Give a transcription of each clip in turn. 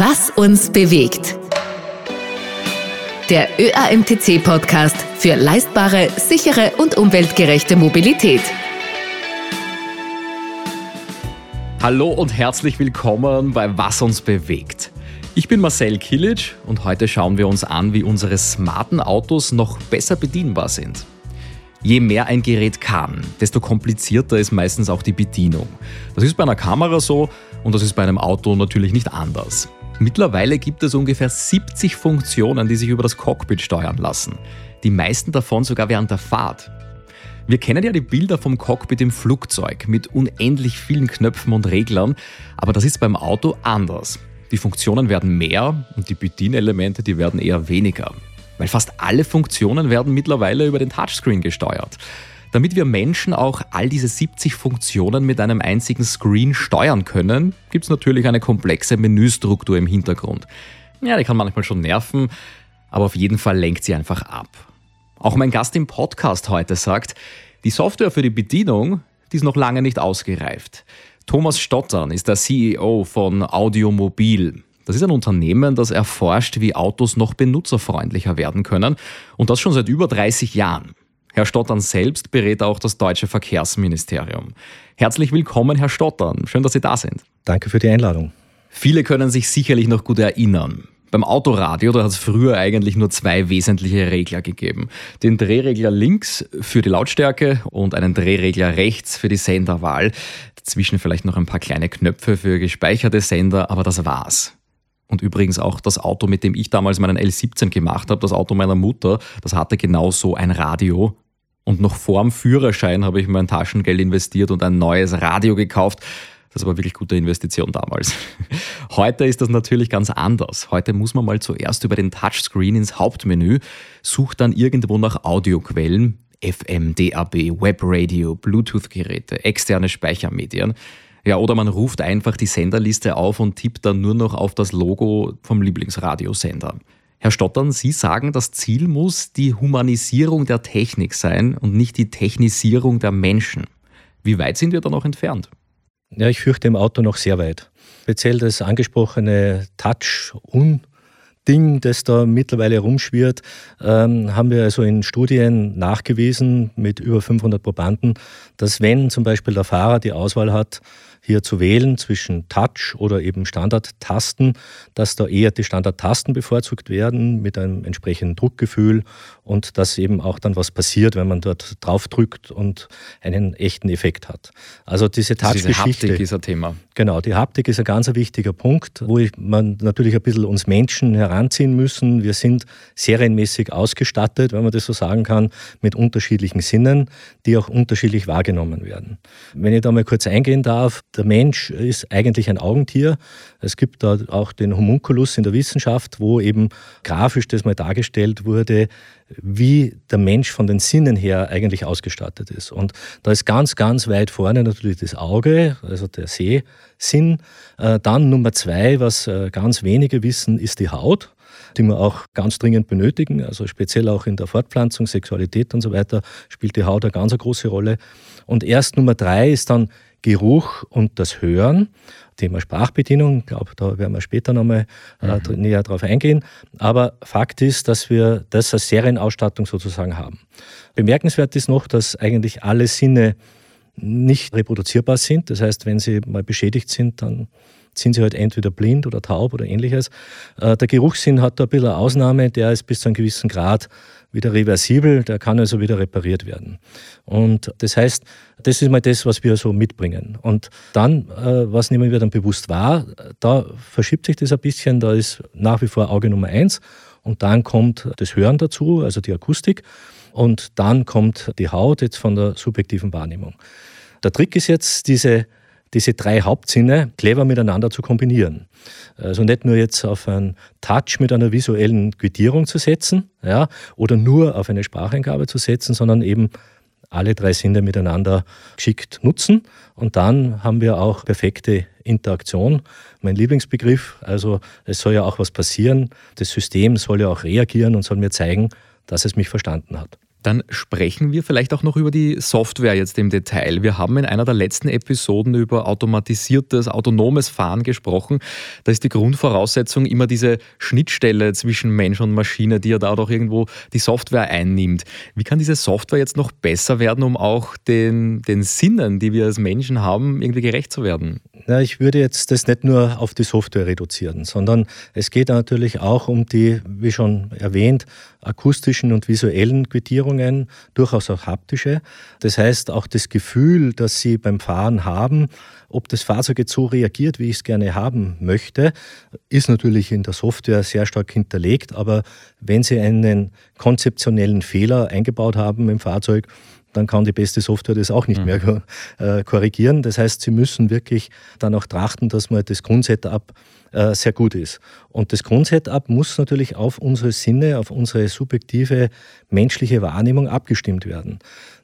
Was uns bewegt. Der ÖAMTC-Podcast für leistbare, sichere und umweltgerechte Mobilität. Hallo und herzlich willkommen bei Was uns bewegt. Ich bin Marcel Kilic und heute schauen wir uns an, wie unsere smarten Autos noch besser bedienbar sind. Je mehr ein Gerät kann, desto komplizierter ist meistens auch die Bedienung. Das ist bei einer Kamera so und das ist bei einem Auto natürlich nicht anders. Mittlerweile gibt es ungefähr 70 Funktionen, die sich über das Cockpit steuern lassen. Die meisten davon sogar während der Fahrt. Wir kennen ja die Bilder vom Cockpit im Flugzeug mit unendlich vielen Knöpfen und Reglern, aber das ist beim Auto anders. Die Funktionen werden mehr und die Bedienelemente, die werden eher weniger. Weil fast alle Funktionen werden mittlerweile über den Touchscreen gesteuert. Damit wir Menschen auch all diese 70 Funktionen mit einem einzigen Screen steuern können, gibt es natürlich eine komplexe Menüstruktur im Hintergrund. Ja, die kann manchmal schon nerven, aber auf jeden Fall lenkt sie einfach ab. Auch mein Gast im Podcast heute sagt, die Software für die Bedienung, die ist noch lange nicht ausgereift. Thomas Stottern ist der CEO von Audiomobil. Das ist ein Unternehmen, das erforscht, wie Autos noch benutzerfreundlicher werden können und das schon seit über 30 Jahren. Herr Stottern selbst berät auch das deutsche Verkehrsministerium. Herzlich willkommen, Herr Stottern. Schön, dass Sie da sind. Danke für die Einladung. Viele können sich sicherlich noch gut erinnern. Beim Autoradio, da hat es früher eigentlich nur zwei wesentliche Regler gegeben. Den Drehregler links für die Lautstärke und einen Drehregler rechts für die Senderwahl. Dazwischen vielleicht noch ein paar kleine Knöpfe für gespeicherte Sender, aber das war's. Und übrigens auch das Auto, mit dem ich damals meinen L17 gemacht habe, das Auto meiner Mutter, das hatte genau so ein Radio. Und noch vorm Führerschein habe ich mein Taschengeld investiert und ein neues Radio gekauft. Das war wirklich gute Investition damals. Heute ist das natürlich ganz anders. Heute muss man mal zuerst über den Touchscreen ins Hauptmenü, sucht dann irgendwo nach Audioquellen, FM, DAB, Webradio, Bluetooth-Geräte, externe Speichermedien. Ja, oder man ruft einfach die Senderliste auf und tippt dann nur noch auf das Logo vom Lieblingsradiosender. Herr Stottern, Sie sagen, das Ziel muss die Humanisierung der Technik sein und nicht die Technisierung der Menschen. Wie weit sind wir da noch entfernt? Ja, ich fürchte im Auto noch sehr weit. Speziell das angesprochene Touch-Un- Ding, das da mittlerweile rumschwirrt, ähm, haben wir also in Studien nachgewiesen mit über 500 Probanden, dass wenn zum Beispiel der Fahrer die Auswahl hat, hier zu wählen zwischen Touch oder eben Standardtasten, dass da eher die Standardtasten bevorzugt werden mit einem entsprechenden Druckgefühl und dass eben auch dann was passiert, wenn man dort drauf drückt und einen echten Effekt hat. Also diese Touch-Geschichte. Diese Haptik ist ein Thema. Genau, die Haptik ist ein ganz wichtiger Punkt, wo man natürlich ein bisschen uns Menschen heranziehen müssen. Wir sind serienmäßig ausgestattet, wenn man das so sagen kann, mit unterschiedlichen Sinnen, die auch unterschiedlich wahrgenommen werden. Wenn ich da mal kurz eingehen darf, der Mensch ist eigentlich ein Augentier. Es gibt da auch den Homunculus in der Wissenschaft, wo eben grafisch das mal dargestellt wurde, wie der Mensch von den Sinnen her eigentlich ausgestattet ist. Und da ist ganz, ganz weit vorne natürlich das Auge, also der Sehsinn. Äh, dann Nummer zwei, was äh, ganz wenige wissen, ist die Haut die wir auch ganz dringend benötigen. Also speziell auch in der Fortpflanzung, Sexualität und so weiter spielt die Haut eine ganz große Rolle. Und erst Nummer drei ist dann Geruch und das Hören. Thema Sprachbedienung, ich glaube, da werden wir später nochmal äh, mhm. näher drauf eingehen. Aber Fakt ist, dass wir das als Serienausstattung sozusagen haben. Bemerkenswert ist noch, dass eigentlich alle Sinne nicht reproduzierbar sind. Das heißt, wenn sie mal beschädigt sind, dann sind sie halt entweder blind oder taub oder ähnliches. Äh, der Geruchssinn hat da ein bisschen eine Ausnahme, der ist bis zu einem gewissen Grad wieder reversibel, der kann also wieder repariert werden. Und das heißt, das ist mal das, was wir so mitbringen. Und dann, äh, was nehmen wir dann bewusst wahr? Da verschiebt sich das ein bisschen, da ist nach wie vor Auge Nummer eins und dann kommt das Hören dazu, also die Akustik und dann kommt die Haut jetzt von der subjektiven Wahrnehmung. Der Trick ist jetzt, diese diese drei Hauptsinne clever miteinander zu kombinieren. Also nicht nur jetzt auf einen Touch mit einer visuellen Quittierung zu setzen ja, oder nur auf eine Spracheingabe zu setzen, sondern eben alle drei Sinne miteinander geschickt nutzen. Und dann haben wir auch perfekte Interaktion. Mein Lieblingsbegriff, also es soll ja auch was passieren. Das System soll ja auch reagieren und soll mir zeigen, dass es mich verstanden hat. Dann sprechen wir vielleicht auch noch über die Software jetzt im Detail. Wir haben in einer der letzten Episoden über automatisiertes, autonomes Fahren gesprochen. Da ist die Grundvoraussetzung immer diese Schnittstelle zwischen Mensch und Maschine, die ja da doch irgendwo die Software einnimmt. Wie kann diese Software jetzt noch besser werden, um auch den, den Sinnen, die wir als Menschen haben, irgendwie gerecht zu werden? Ja, ich würde jetzt das nicht nur auf die Software reduzieren, sondern es geht natürlich auch um die, wie schon erwähnt, akustischen und visuellen Quittierungen, durchaus auch haptische. Das heißt, auch das Gefühl, das Sie beim Fahren haben, ob das Fahrzeug jetzt so reagiert, wie ich es gerne haben möchte, ist natürlich in der Software sehr stark hinterlegt. Aber wenn Sie einen konzeptionellen Fehler eingebaut haben im Fahrzeug, dann kann die beste Software das auch nicht mhm. mehr äh, korrigieren. Das heißt, Sie müssen wirklich dann auch trachten, dass man das Grundsetup äh, sehr gut ist. Und das Grundsetup muss natürlich auf unsere Sinne, auf unsere subjektive menschliche Wahrnehmung abgestimmt werden.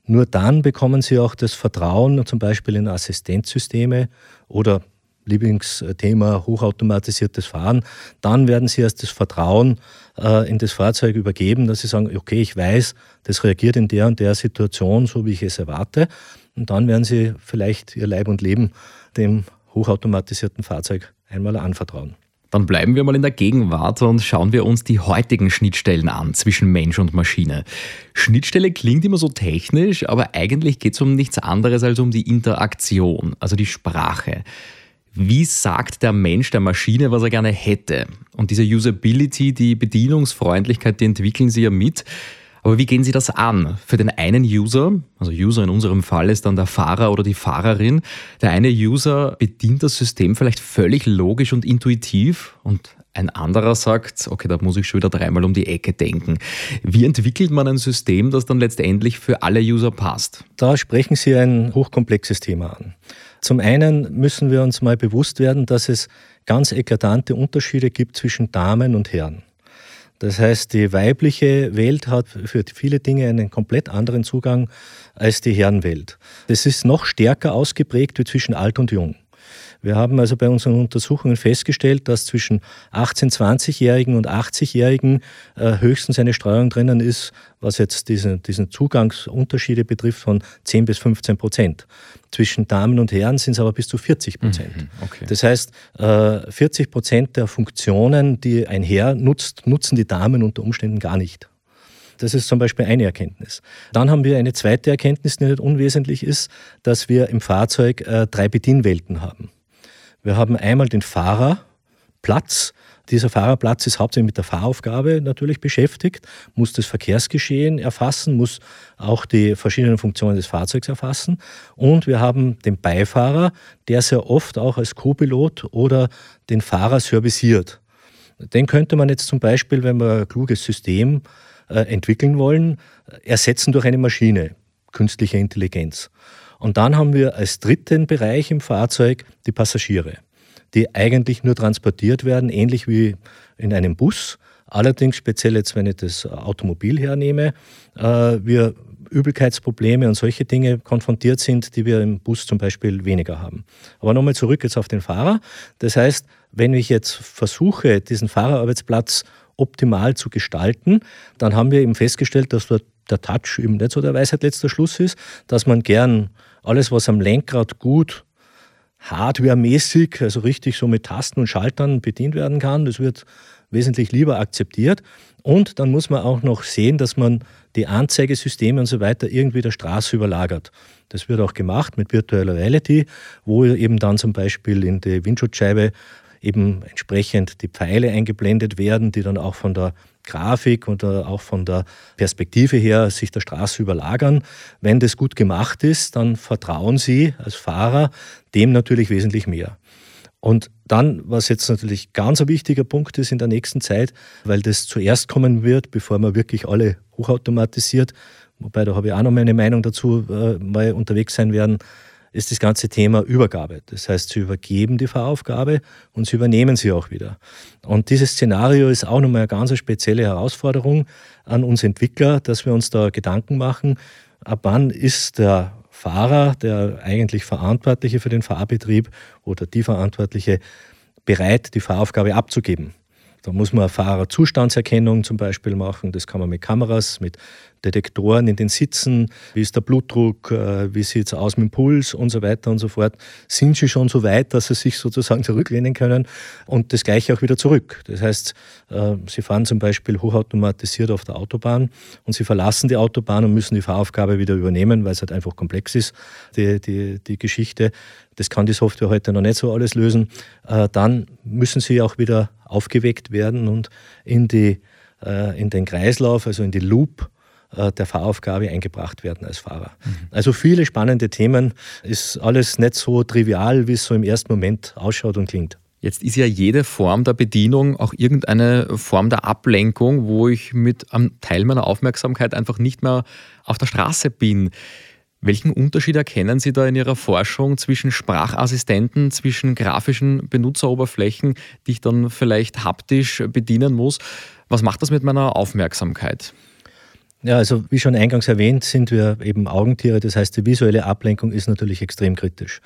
Nur dann bekommen Sie auch das Vertrauen zum Beispiel in Assistenzsysteme oder Lieblingsthema hochautomatisiertes Fahren, dann werden Sie erst das Vertrauen äh, in das Fahrzeug übergeben, dass Sie sagen, okay, ich weiß, das reagiert in der und der Situation so, wie ich es erwarte. Und dann werden Sie vielleicht Ihr Leib und Leben dem hochautomatisierten Fahrzeug einmal anvertrauen. Dann bleiben wir mal in der Gegenwart und schauen wir uns die heutigen Schnittstellen an zwischen Mensch und Maschine. Schnittstelle klingt immer so technisch, aber eigentlich geht es um nichts anderes als um die Interaktion, also die Sprache. Wie sagt der Mensch der Maschine, was er gerne hätte? Und diese Usability, die Bedienungsfreundlichkeit, die entwickeln Sie ja mit. Aber wie gehen Sie das an? Für den einen User, also User in unserem Fall ist dann der Fahrer oder die Fahrerin, der eine User bedient das System vielleicht völlig logisch und intuitiv und ein anderer sagt, okay, da muss ich schon wieder dreimal um die Ecke denken. Wie entwickelt man ein System, das dann letztendlich für alle User passt? Da sprechen Sie ein hochkomplexes Thema an. Zum einen müssen wir uns mal bewusst werden, dass es ganz eklatante Unterschiede gibt zwischen Damen und Herren. Das heißt, die weibliche Welt hat für viele Dinge einen komplett anderen Zugang als die Herrenwelt. Das ist noch stärker ausgeprägt wie zwischen alt und jung. Wir haben also bei unseren Untersuchungen festgestellt, dass zwischen 18-, 20-Jährigen und 80-Jährigen äh, höchstens eine Streuung drinnen ist, was jetzt diesen, diesen Zugangsunterschiede betrifft, von 10 bis 15 Prozent. Zwischen Damen und Herren sind es aber bis zu 40 Prozent. Mhm, okay. Das heißt, 40 äh, Prozent der Funktionen, die ein Herr nutzt, nutzen die Damen unter Umständen gar nicht. Das ist zum Beispiel eine Erkenntnis. Dann haben wir eine zweite Erkenntnis, die nicht unwesentlich ist, dass wir im Fahrzeug äh, drei Bedienwelten haben. Wir haben einmal den Fahrerplatz. Dieser Fahrerplatz ist hauptsächlich mit der Fahraufgabe natürlich beschäftigt, muss das Verkehrsgeschehen erfassen, muss auch die verschiedenen Funktionen des Fahrzeugs erfassen. Und wir haben den Beifahrer, der sehr oft auch als Co-Pilot oder den Fahrer serviciert. Den könnte man jetzt zum Beispiel, wenn wir ein kluges System äh, entwickeln wollen, ersetzen durch eine Maschine, künstliche Intelligenz. Und dann haben wir als dritten Bereich im Fahrzeug die Passagiere, die eigentlich nur transportiert werden, ähnlich wie in einem Bus. Allerdings speziell jetzt, wenn ich das Automobil hernehme, äh, wir Übelkeitsprobleme und solche Dinge konfrontiert sind, die wir im Bus zum Beispiel weniger haben. Aber nochmal zurück jetzt auf den Fahrer. Das heißt, wenn ich jetzt versuche, diesen Fahrerarbeitsplatz optimal zu gestalten, dann haben wir eben festgestellt, dass dort der Touch eben nicht so der Weisheit letzter Schluss ist, dass man gern alles, was am Lenkrad gut hardwaremäßig, also richtig so mit Tasten und Schaltern bedient werden kann, das wird wesentlich lieber akzeptiert. Und dann muss man auch noch sehen, dass man die Anzeigesysteme und so weiter irgendwie der Straße überlagert. Das wird auch gemacht mit Virtual Reality, wo eben dann zum Beispiel in die Windschutzscheibe eben entsprechend die Pfeile eingeblendet werden, die dann auch von der Grafik und auch von der Perspektive her sich der Straße überlagern. Wenn das gut gemacht ist, dann vertrauen Sie als Fahrer dem natürlich wesentlich mehr. Und dann, was jetzt natürlich ganz ein wichtiger Punkt ist in der nächsten Zeit, weil das zuerst kommen wird, bevor man wirklich alle hochautomatisiert, wobei da habe ich auch noch meine Meinung dazu äh, mal unterwegs sein werden, ist das ganze Thema Übergabe. Das heißt, sie übergeben die Fahraufgabe und sie übernehmen sie auch wieder. Und dieses Szenario ist auch nochmal eine ganz spezielle Herausforderung an uns Entwickler, dass wir uns da Gedanken machen, ab wann ist der Fahrer, der eigentlich Verantwortliche für den Fahrbetrieb oder die Verantwortliche, bereit, die Fahraufgabe abzugeben. Da muss man Fahrerzustandserkennung zum Beispiel machen. Das kann man mit Kameras, mit Detektoren in den Sitzen, wie ist der Blutdruck, äh, wie sieht es aus mit dem Puls und so weiter und so fort. Sind sie schon so weit, dass sie sich sozusagen zurücklehnen können und das gleiche auch wieder zurück. Das heißt, äh, sie fahren zum Beispiel hochautomatisiert auf der Autobahn und sie verlassen die Autobahn und müssen die Fahraufgabe wieder übernehmen, weil es halt einfach komplex ist, die, die, die Geschichte. Das kann die Software heute noch nicht so alles lösen. Äh, dann müssen sie auch wieder aufgeweckt werden und in, die, äh, in den Kreislauf, also in die Loop äh, der Fahraufgabe eingebracht werden als Fahrer. Mhm. Also viele spannende Themen. Ist alles nicht so trivial, wie es so im ersten Moment ausschaut und klingt. Jetzt ist ja jede Form der Bedienung auch irgendeine Form der Ablenkung, wo ich mit einem Teil meiner Aufmerksamkeit einfach nicht mehr auf der Straße bin. Welchen Unterschied erkennen Sie da in Ihrer Forschung zwischen Sprachassistenten, zwischen grafischen Benutzeroberflächen, die ich dann vielleicht haptisch bedienen muss? Was macht das mit meiner Aufmerksamkeit? Ja, also wie schon eingangs erwähnt, sind wir eben Augentiere. Das heißt, die visuelle Ablenkung ist natürlich extrem kritisch.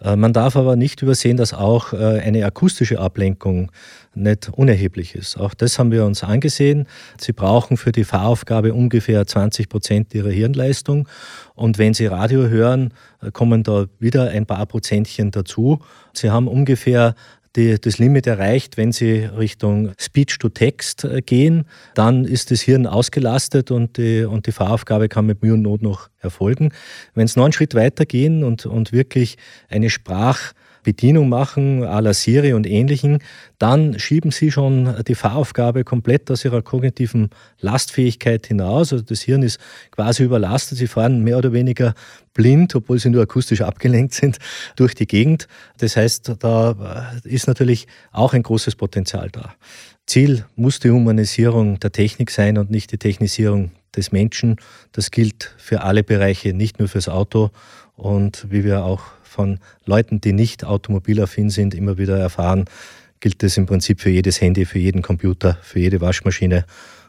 Äh, man darf aber nicht übersehen, dass auch äh, eine akustische Ablenkung nicht unerheblich ist. Auch das haben wir uns angesehen. Sie brauchen für die Fahraufgabe ungefähr 20 Prozent ihrer Hirnleistung. Und wenn Sie Radio hören, äh, kommen da wieder ein paar Prozentchen dazu. Sie haben ungefähr die, das Limit erreicht, wenn Sie Richtung Speech-to-Text äh, gehen, dann ist das Hirn ausgelastet und die, und die Fahraufgabe kann mit Mühe und Not noch erfolgen. Wenn Sie noch einen Schritt weiter gehen und, und wirklich eine Sprach- Bedienung machen, à la Siri und ähnlichen, dann schieben Sie schon die Fahraufgabe komplett aus Ihrer kognitiven Lastfähigkeit hinaus. Also das Hirn ist quasi überlastet. Sie fahren mehr oder weniger blind, obwohl Sie nur akustisch abgelenkt sind, durch die Gegend. Das heißt, da ist natürlich auch ein großes Potenzial da. Ziel muss die Humanisierung der Technik sein und nicht die Technisierung des Menschen. Das gilt für alle Bereiche, nicht nur fürs Auto. Und wie wir auch von Leuten, die nicht automobilaffin sind, immer wieder erfahren, gilt das im Prinzip für jedes Handy, für jeden Computer, für jede Waschmaschine.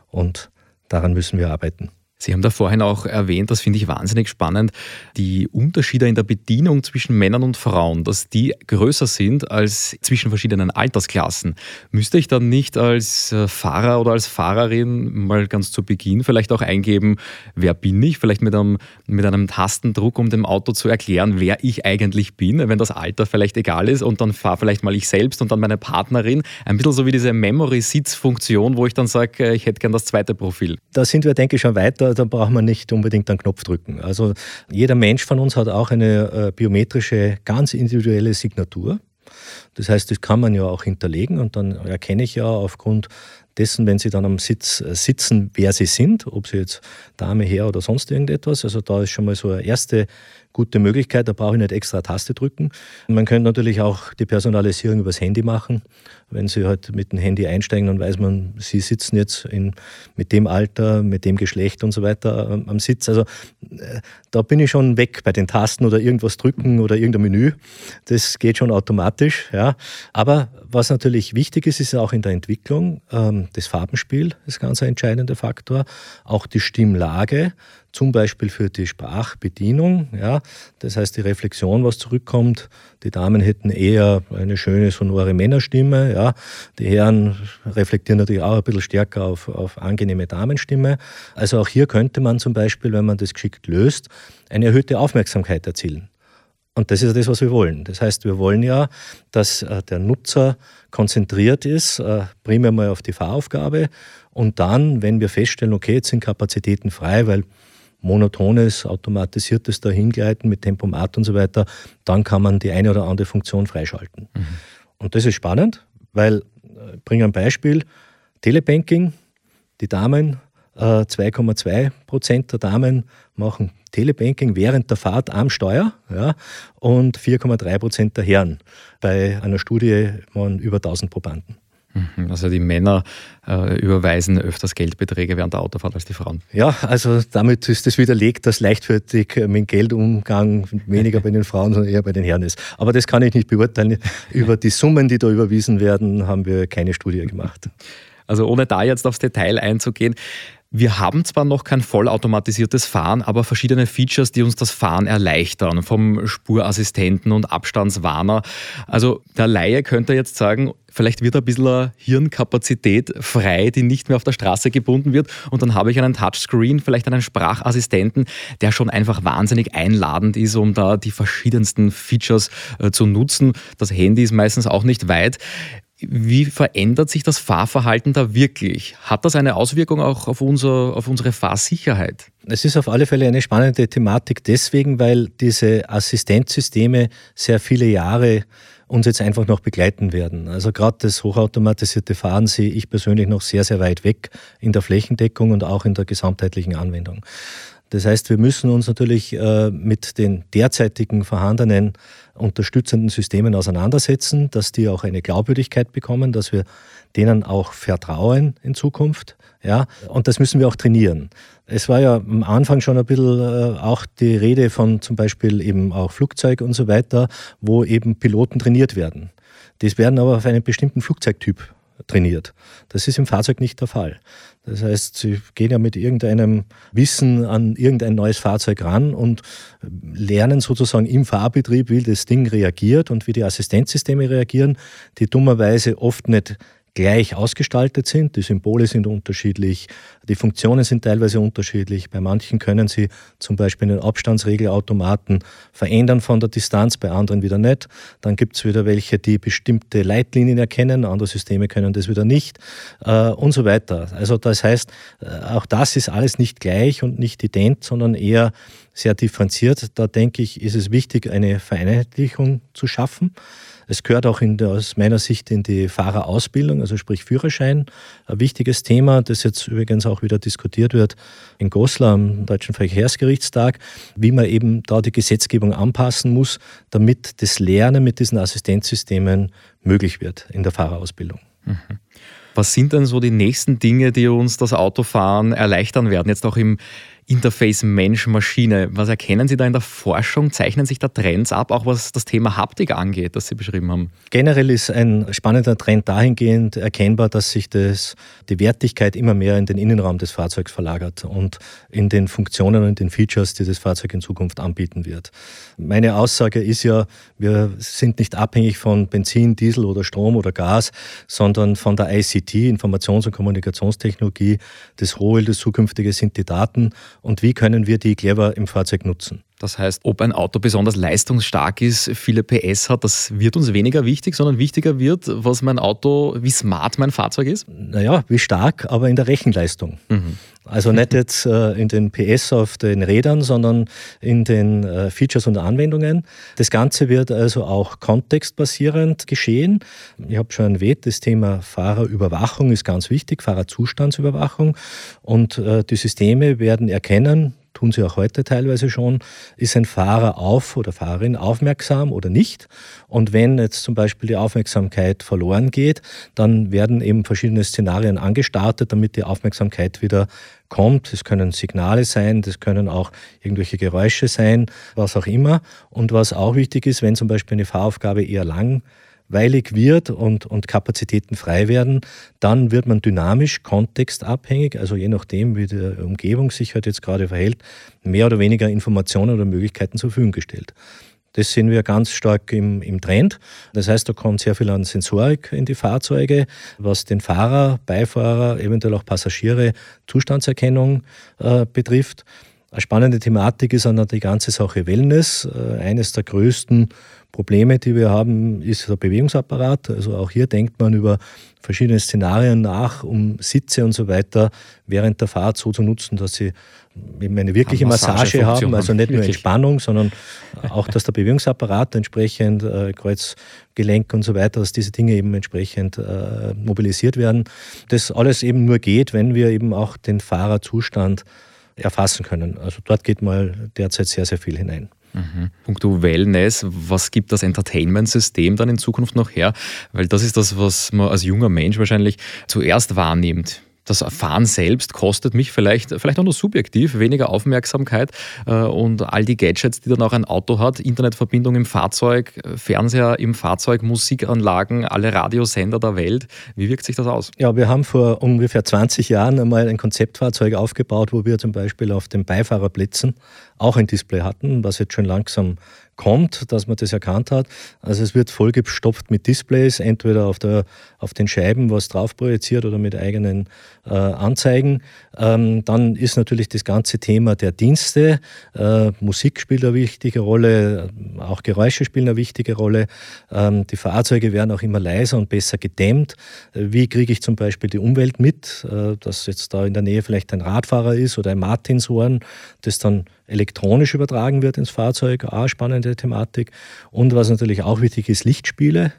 Und daran müssen wir arbeiten. Sie haben da vorhin auch erwähnt, das finde ich wahnsinnig spannend, die Unterschiede in der Bedienung zwischen Männern und Frauen, dass die größer sind als zwischen verschiedenen Altersklassen. Müsste ich dann nicht als äh, Fahrer oder als Fahrerin mal ganz zu Beginn vielleicht auch eingeben, wer bin ich? Vielleicht mit einem, mit einem Tastendruck, um dem Auto zu erklären, wer ich eigentlich bin, wenn das Alter vielleicht egal ist und dann fahre vielleicht mal ich selbst und dann meine Partnerin. Ein bisschen so wie diese Memory-Sitz-Funktion, wo ich dann sage, äh, ich hätte gern das zweite Profil. Da sind wir, denke ich, schon weiter da, braucht man nicht unbedingt einen Knopf drücken. Also jeder Mensch von uns hat auch eine äh, biometrische, ganz individuelle Signatur. Das heißt, das kann man ja auch hinterlegen und dann erkenne ich ja aufgrund dessen, wenn Sie dann am Sitz äh, sitzen, wer Sie sind, ob Sie jetzt Dame, Herr oder sonst irgendetwas. Also da ist schon mal so eine erste gute Möglichkeit, da brauche ich nicht extra Taste drücken. Man könnte natürlich auch die Personalisierung übers Handy machen. Wenn Sie halt mit dem Handy einsteigen, dann weiß man, Sie sitzen jetzt in, mit dem Alter, mit dem Geschlecht und so weiter am, am Sitz. Also äh, da bin ich schon weg bei den Tasten oder irgendwas drücken oder irgendein Menü. Das geht schon automatisch. Ja. Aber was natürlich wichtig ist, ist auch in der Entwicklung ähm, das Farbenspiel ist ganz ein entscheidender Faktor. Auch die Stimmlage zum Beispiel für die Sprachbedienung. Ja, das heißt, die Reflexion, was zurückkommt. Die Damen hätten eher eine schöne, sonore Männerstimme. Ja. Die Herren reflektieren natürlich auch ein bisschen stärker auf, auf angenehme Damenstimme. Also auch hier könnte man zum Beispiel, wenn man das geschickt löst, eine erhöhte Aufmerksamkeit erzielen. Und das ist das, was wir wollen. Das heißt, wir wollen ja, dass äh, der Nutzer konzentriert ist, äh, primär mal auf die Fahraufgabe. Und dann, wenn wir feststellen, okay, jetzt sind Kapazitäten frei, weil monotones, automatisiertes Dahingleiten mit Tempomat und so weiter, dann kann man die eine oder andere Funktion freischalten. Mhm. Und das ist spannend, weil, ich äh, bringe ein Beispiel, Telebanking, die Damen, 2,2 äh, Prozent der Damen machen Telebanking während der Fahrt am Steuer ja, und 4,3 Prozent der Herren. Bei einer Studie waren über 1000 Probanden. Mhm. Also die Männer äh, überweisen öfters Geldbeträge während der Autofahrt als die Frauen. Ja, also damit ist es widerlegt, dass leichtfertig mit Geldumgang weniger bei den Frauen, sondern eher bei den Herren ist. Aber das kann ich nicht beurteilen. Über die Summen, die da überwiesen werden, haben wir keine Studie gemacht. Also ohne da jetzt aufs Detail einzugehen, Wir haben zwar noch kein vollautomatisiertes Fahren, aber verschiedene Features, die uns das Fahren erleichtern, vom Spurassistenten und Abstandswarner. Also der Laie könnte jetzt sagen, vielleicht wird ein bisschen Hirnkapazität frei, die nicht mehr auf der Straße gebunden wird. Und dann habe ich einen Touchscreen, vielleicht einen Sprachassistenten, der schon einfach wahnsinnig einladend ist, um da die verschiedensten Features äh, zu nutzen. Das Handy ist meistens auch nicht weit. Wie verändert sich das Fahrverhalten da wirklich? Hat das eine Auswirkung auch auf, unser, auf unsere Fahrsicherheit? Es ist auf alle Fälle eine spannende Thematik deswegen, weil diese Assistenzsysteme sehr viele Jahre uns jetzt einfach noch begleiten werden. Also gerade das hochautomatisierte Fahren sehe ich persönlich noch sehr, sehr weit weg in der Flächendeckung und auch in der gesamtheitlichen Anwendung. Das heißt, wir müssen uns natürlich äh, mit den derzeitigen vorhandenen unterstützenden Systemen auseinandersetzen, dass die auch eine Glaubwürdigkeit bekommen, dass wir denen auch vertrauen in Zukunft. Ja, und das müssen wir auch trainieren. Es war ja am Anfang schon ein bisschen äh, auch die Rede von zum Beispiel eben auch Flugzeug und so weiter, wo eben Piloten trainiert werden. Das werden aber auf einen bestimmten Flugzeugtyp trainiert. Das ist im Fahrzeug nicht der Fall. Das heißt, Sie gehen ja mit irgendeinem Wissen an irgendein neues Fahrzeug ran und lernen sozusagen im Fahrbetrieb, wie das Ding reagiert und wie die Assistenzsysteme reagieren, die dummerweise oft nicht gleich ausgestaltet sind. Die Symbole sind unterschiedlich, die Funktionen sind teilweise unterschiedlich. Bei manchen können sie zum Beispiel den Abstandsregelautomaten verändern von der Distanz, bei anderen wieder nicht. Dann gibt es wieder welche, die bestimmte Leitlinien erkennen, andere Systeme können das wieder nicht äh, und so weiter. Also das heißt, äh, auch das ist alles nicht gleich und nicht ident, sondern eher sehr differenziert. Da denke ich, ist es wichtig, eine Vereinheitlichung zu schaffen. Es gehört auch der, aus meiner Sicht in die Fahrerausbildung, also sprich Führerschein, ein wichtiges Thema, das jetzt übrigens auch wieder diskutiert wird in Goslar am Deutschen Verkehrsgerichtstag, wie man eben da die Gesetzgebung anpassen muss, damit das Lernen mit diesen Assistenzsystemen möglich wird in der Fahrerausbildung. Mhm. Was sind denn so die nächsten Dinge, die uns das Autofahren erleichtern werden? Jetzt auch im Interface Mensch-Maschine. Was erkennen Sie da in der Forschung? Zeichnen sich da Trends ab, auch was das Thema Haptik angeht, das Sie beschrieben haben? Generell ist ein spannender Trend dahingehend erkennbar, dass sich das, die Wertigkeit immer mehr in den Innenraum des Fahrzeugs verlagert und in den Funktionen und den Features, die das Fahrzeug in Zukunft anbieten wird. Meine Aussage ist ja, wir sind nicht abhängig von Benzin, Diesel oder Strom oder Gas, sondern von der ICT, Informations- und Kommunikationstechnologie. Das Rohe, das Zukünftige sind die Daten und wie können wir die clever im Fahrzeug nutzen. Das heißt, ob ein Auto besonders leistungsstark ist, viele PS hat, das wird uns weniger wichtig, sondern wichtiger wird, was mein Auto, wie smart mein Fahrzeug ist? Naja, wie stark, aber in der Rechenleistung. Mhm. Also nicht jetzt äh, in den PS auf den Rädern, sondern in den äh, Features und Anwendungen. Das Ganze wird also auch kontextbasierend geschehen. Ich habe schon erwähnt, das Thema Fahrerüberwachung ist ganz wichtig, Fahrerzustandsüberwachung. Und äh, die Systeme werden erkennen, tun sie auch heute teilweise schon, ist ein Fahrer auf oder Fahrerin aufmerksam oder nicht. Und wenn jetzt zum Beispiel die Aufmerksamkeit verloren geht, dann werden eben verschiedene Szenarien angestartet, damit die Aufmerksamkeit wieder kommt. Es können Signale sein, das können auch irgendwelche Geräusche sein, was auch immer. Und was auch wichtig ist, wenn zum Beispiel eine Fahraufgabe eher lang weilig wird und, und Kapazitäten frei werden, dann wird man dynamisch, kontextabhängig, also je nachdem, wie die Umgebung sich halt jetzt gerade verhält, mehr oder weniger Informationen oder Möglichkeiten zur Verfügung gestellt. Das sehen wir ganz stark im, im Trend. Das heißt, da kommt sehr viel an Sensorik in die Fahrzeuge, was den Fahrer, Beifahrer, eventuell auch Passagiere, Zustandserkennung äh, betrifft. Eine spannende Thematik ist dann die ganze Sache Wellness. Äh, eines der größten Probleme, die wir haben, ist der Bewegungsapparat. Also auch hier denkt man über verschiedene Szenarien nach, um Sitze und so weiter während der Fahrt so zu nutzen, dass sie eben eine wirkliche Massage haben, also nicht nur Entspannung, sondern auch, dass der Bewegungsapparat entsprechend, äh, Kreuzgelenk und so weiter, dass diese Dinge eben entsprechend äh, mobilisiert werden. Das alles eben nur geht, wenn wir eben auch den Fahrerzustand erfassen können. Also dort geht mal derzeit sehr, sehr viel hinein. Mhm. Punkto Wellness, was gibt das Entertainment-System dann in Zukunft noch her? Weil das ist das, was man als junger Mensch wahrscheinlich zuerst wahrnimmt das Fahren selbst kostet mich vielleicht, vielleicht auch nur subjektiv weniger Aufmerksamkeit äh, und all die Gadgets, die dann auch ein Auto hat, Internetverbindung im Fahrzeug, Fernseher im Fahrzeug, Musikanlagen, alle Radiosender der Welt. Wie wirkt sich das aus? Ja, wir haben vor ungefähr 20 Jahren einmal ein Konzeptfahrzeug aufgebaut, wo wir zum Beispiel auf den Beifahrerplätzen auch ein Display hatten, was jetzt schon langsam kommt, dass man das erkannt hat. Also es wird vollgestopft mit Displays, entweder auf, der, auf den Scheiben, was drauf projiziert oder mit eigenen äh, Anzeigen. Ähm, dann ist natürlich das ganze Thema der Dienste. Äh, Musik spielt eine wichtige Rolle, auch Geräusche spielen eine wichtige Rolle. Ähm, die Fahrzeuge werden auch immer leiser und besser gedämmt. Äh, wie kriege ich zum Beispiel die Umwelt mit, äh, dass jetzt da in der Nähe vielleicht ein Radfahrer ist oder ein Martinshorn, das dann elektronisch übertragen wird ins Fahrzeug, auch spannende Thematik. Und was natürlich auch wichtig ist, Lichtspiele,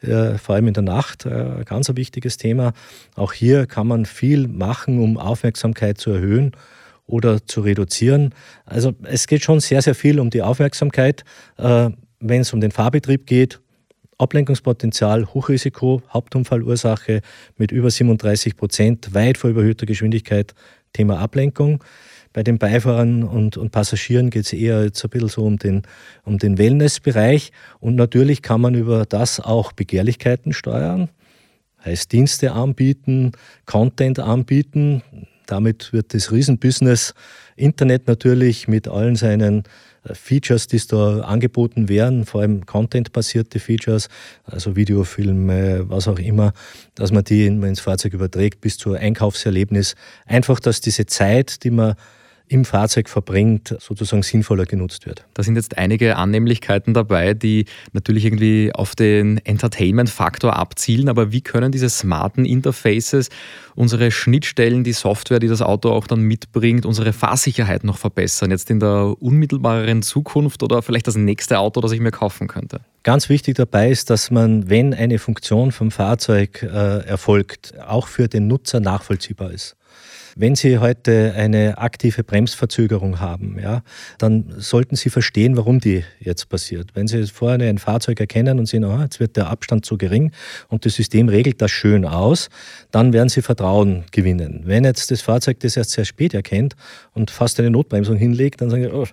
äh, vor allem in der Nacht, äh, ganz ein wichtiges Thema. Auch hier kann man viel machen, um Aufmerksamkeit zu erhöhen oder zu reduzieren. Also es geht schon sehr, sehr viel um die Aufmerksamkeit. Äh, wenn es um den Fahrbetrieb geht, Ablenkungspotenzial, Hochrisiko, Hauptunfallursache mit über 37 Prozent, weit vor überhöhter Geschwindigkeit, Thema Ablenkung. Bei den Beifahrern und, und Passagieren geht es eher jetzt ein bisschen so um den, um den Wellnessbereich. Und natürlich kann man über das auch Begehrlichkeiten steuern, heißt Dienste anbieten, Content anbieten. Damit wird das Riesenbusiness Internet natürlich mit allen seinen äh, Features, die da angeboten werden, vor allem Content-basierte Features, also Videofilme, was auch immer, dass man die ins Fahrzeug überträgt bis zur Einkaufserlebnis. Einfach, dass diese Zeit, die man im Fahrzeug verbringt, sozusagen sinnvoller genutzt wird. Da sind jetzt einige Annehmlichkeiten dabei, die natürlich irgendwie auf den Entertainment-Faktor abzielen, aber wie können diese smarten Interfaces unsere Schnittstellen, die Software, die das Auto auch dann mitbringt, unsere Fahrsicherheit noch verbessern, jetzt in der unmittelbareren Zukunft oder vielleicht das nächste Auto, das ich mir kaufen könnte? Ganz wichtig dabei ist, dass man, wenn eine Funktion vom Fahrzeug äh, erfolgt, auch für den Nutzer nachvollziehbar ist. Wenn Sie heute eine aktive Bremsverzögerung haben, ja, dann sollten Sie verstehen, warum die jetzt passiert. Wenn Sie vorher ein Fahrzeug erkennen und sehen, oh, jetzt wird der Abstand zu gering und das System regelt das schön aus, dann werden Sie Vertrauen gewinnen. Wenn jetzt das Fahrzeug das erst sehr spät erkennt und fast eine Notbremsung hinlegt, dann sagen Sie, oh,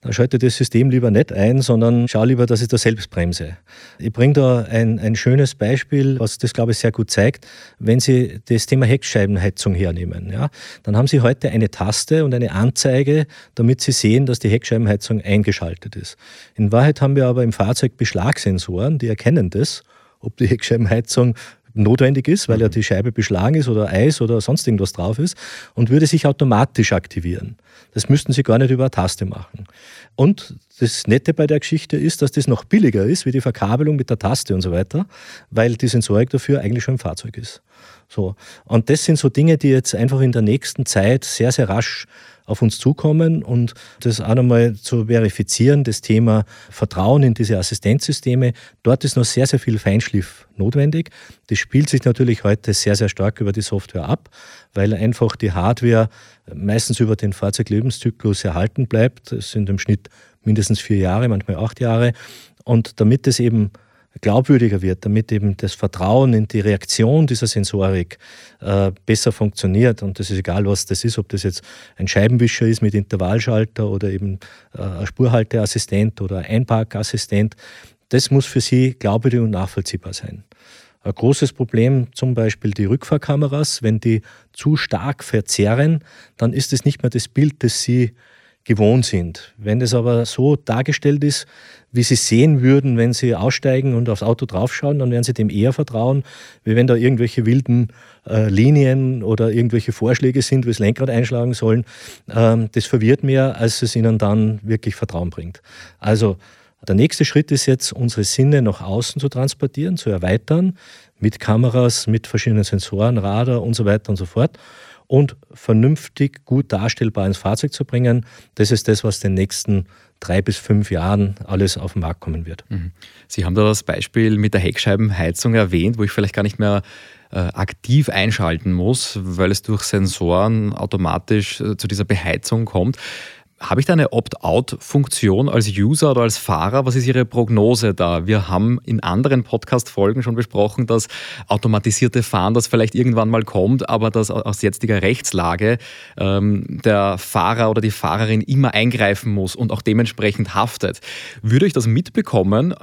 dann schalte das System lieber nicht ein, sondern schau lieber, dass ich da selbst bremse. Ich bringe da ein, ein schönes Beispiel, was das, glaube ich, sehr gut zeigt. Wenn Sie das Thema Heckscheibenheizung hernehmen, ja, dann haben Sie heute eine Taste und eine Anzeige, damit Sie sehen, dass die Heckscheibenheizung eingeschaltet ist. In Wahrheit haben wir aber im Fahrzeug Beschlagsensoren, die erkennen das ob die Heckscheibenheizung notwendig ist, weil ja mhm. die Scheibe beschlagen ist oder Eis oder sonst irgendwas drauf ist und würde sich automatisch aktivieren. Das müssten Sie gar nicht über eine Taste machen. Und das Nette bei der Geschichte ist, dass das noch billiger ist, wie die Verkabelung mit der Taste und so weiter, weil die Sensorik dafür eigentlich schon im Fahrzeug ist. So. Und das sind so Dinge, die jetzt einfach in der nächsten Zeit sehr, sehr rasch auf uns zukommen und das auch nochmal zu verifizieren, das Thema Vertrauen in diese Assistenzsysteme. Dort ist noch sehr, sehr viel Feinschliff notwendig. Das spielt sich natürlich heute sehr, sehr stark über die Software ab, weil einfach die Hardware meistens über den Fahrzeuglebenszyklus erhalten bleibt. Es sind im Schnitt mindestens vier Jahre, manchmal acht Jahre. Und damit es eben glaubwürdiger wird, damit eben das Vertrauen in die Reaktion dieser Sensorik äh, besser funktioniert. Und das ist egal, was das ist, ob das jetzt ein Scheibenwischer ist mit Intervallschalter oder eben äh, ein Spurhalteassistent oder Einparkassistent. Das muss für Sie glaubwürdig und nachvollziehbar sein. Ein großes Problem zum Beispiel die Rückfahrkameras. Wenn die zu stark verzerren, dann ist es nicht mehr das Bild, das Sie gewohnt sind. Wenn das aber so dargestellt ist, wie Sie sehen würden, wenn Sie aussteigen und aufs Auto draufschauen, dann werden Sie dem eher vertrauen, wie wenn da irgendwelche wilden äh, Linien oder irgendwelche Vorschläge sind, wie es Lenkrad einschlagen sollen. Ähm, das verwirrt mehr, als es Ihnen dann wirklich Vertrauen bringt. Also der nächste Schritt ist jetzt, unsere Sinne nach außen zu transportieren, zu erweitern, mit Kameras, mit verschiedenen Sensoren, Radar und so weiter und so fort und vernünftig gut darstellbar ins Fahrzeug zu bringen. Das ist das, was den nächsten drei bis fünf Jahren alles auf den Markt kommen wird. Mhm. Sie haben da das Beispiel mit der Heckscheibenheizung erwähnt, wo ich vielleicht gar nicht mehr äh, aktiv einschalten muss, weil es durch Sensoren automatisch äh, zu dieser Beheizung kommt. Habe ich da eine Opt-out-Funktion als User oder als Fahrer? Was ist Ihre Prognose da? Wir haben in anderen Podcast-Folgen schon besprochen, dass automatisierte Fahren das vielleicht irgendwann mal kommt, aber dass aus jetziger Rechtslage ähm, der Fahrer oder die Fahrerin immer eingreifen muss und auch dementsprechend haftet. Würde ich das mitbekommen?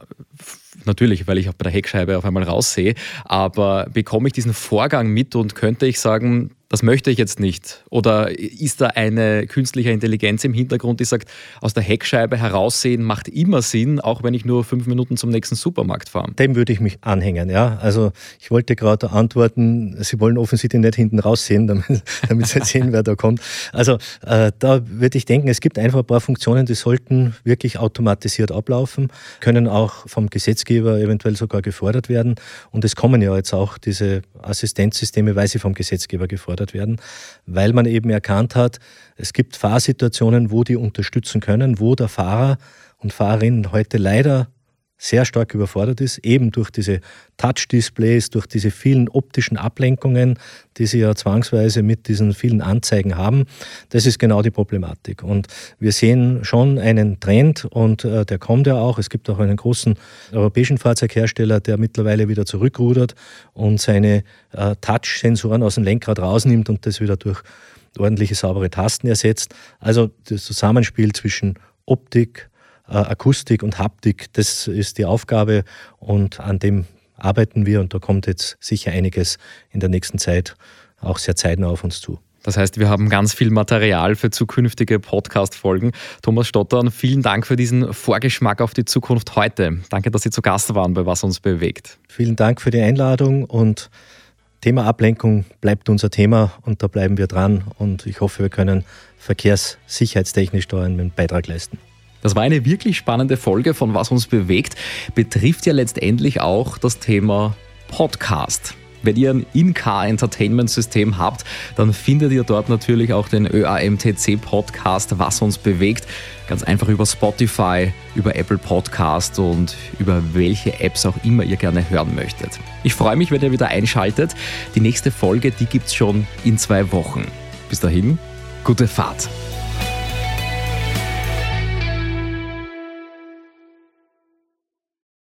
Natürlich, weil ich auch bei der Heckscheibe auf einmal raussehe, aber bekomme ich diesen Vorgang mit und könnte ich sagen, das möchte ich jetzt nicht? Oder ist da eine künstliche Intelligenz im Hintergrund, die sagt, aus der Heckscheibe heraussehen macht immer Sinn, auch wenn ich nur fünf Minuten zum nächsten Supermarkt fahre? Dem würde ich mich anhängen, ja. Also ich wollte gerade antworten, Sie wollen offensichtlich nicht hinten raussehen, damit, damit Sie sehen, wer da kommt. Also äh, da würde ich denken, es gibt einfach ein paar Funktionen, die sollten wirklich automatisiert ablaufen, können auch vom Gesetzgeber eventuell sogar gefordert werden. Und es kommen ja jetzt auch diese Assistenzsysteme, weil sie vom Gesetzgeber gefordert gefördert werden, weil man eben erkannt hat, es gibt Fahrsituationen, wo die unterstützen können, wo der Fahrer und Fahrerin heute leider sehr stark überfordert ist, eben durch diese Touch-Displays, durch diese vielen optischen Ablenkungen, die sie ja zwangsweise mit diesen vielen Anzeigen haben. Das ist genau die Problematik. Und wir sehen schon einen Trend und äh, der kommt ja auch. Es gibt auch einen großen europäischen Fahrzeughersteller, der mittlerweile wieder zurückrudert und seine äh, Touch-Sensoren aus dem Lenkrad rausnimmt und das wieder durch ordentliche, saubere Tasten ersetzt. Also das Zusammenspiel zwischen Optik, Akustik und Haptik, das ist die Aufgabe und an dem arbeiten wir und da kommt jetzt sicher einiges in der nächsten Zeit auch sehr zeitnah auf uns zu. Das heißt, wir haben ganz viel Material für zukünftige Podcast-Folgen. Thomas Stottern, vielen Dank für diesen Vorgeschmack auf die Zukunft heute. Danke, dass Sie zu Gast waren bei Was uns bewegt. Vielen Dank für die Einladung und Thema Ablenkung bleibt unser Thema und da bleiben wir dran und ich hoffe, wir können verkehrssicherheitstechnisch da einen Beitrag leisten. Das war eine wirklich spannende Folge von Was uns bewegt. Betrifft ja letztendlich auch das Thema Podcast. Wenn ihr ein In-Car-Entertainment-System habt, dann findet ihr dort natürlich auch den ÖAMTC-Podcast Was uns bewegt. Ganz einfach über Spotify, über Apple Podcast und über welche Apps auch immer ihr gerne hören möchtet. Ich freue mich, wenn ihr wieder einschaltet. Die nächste Folge, die gibt es schon in zwei Wochen. Bis dahin, gute Fahrt.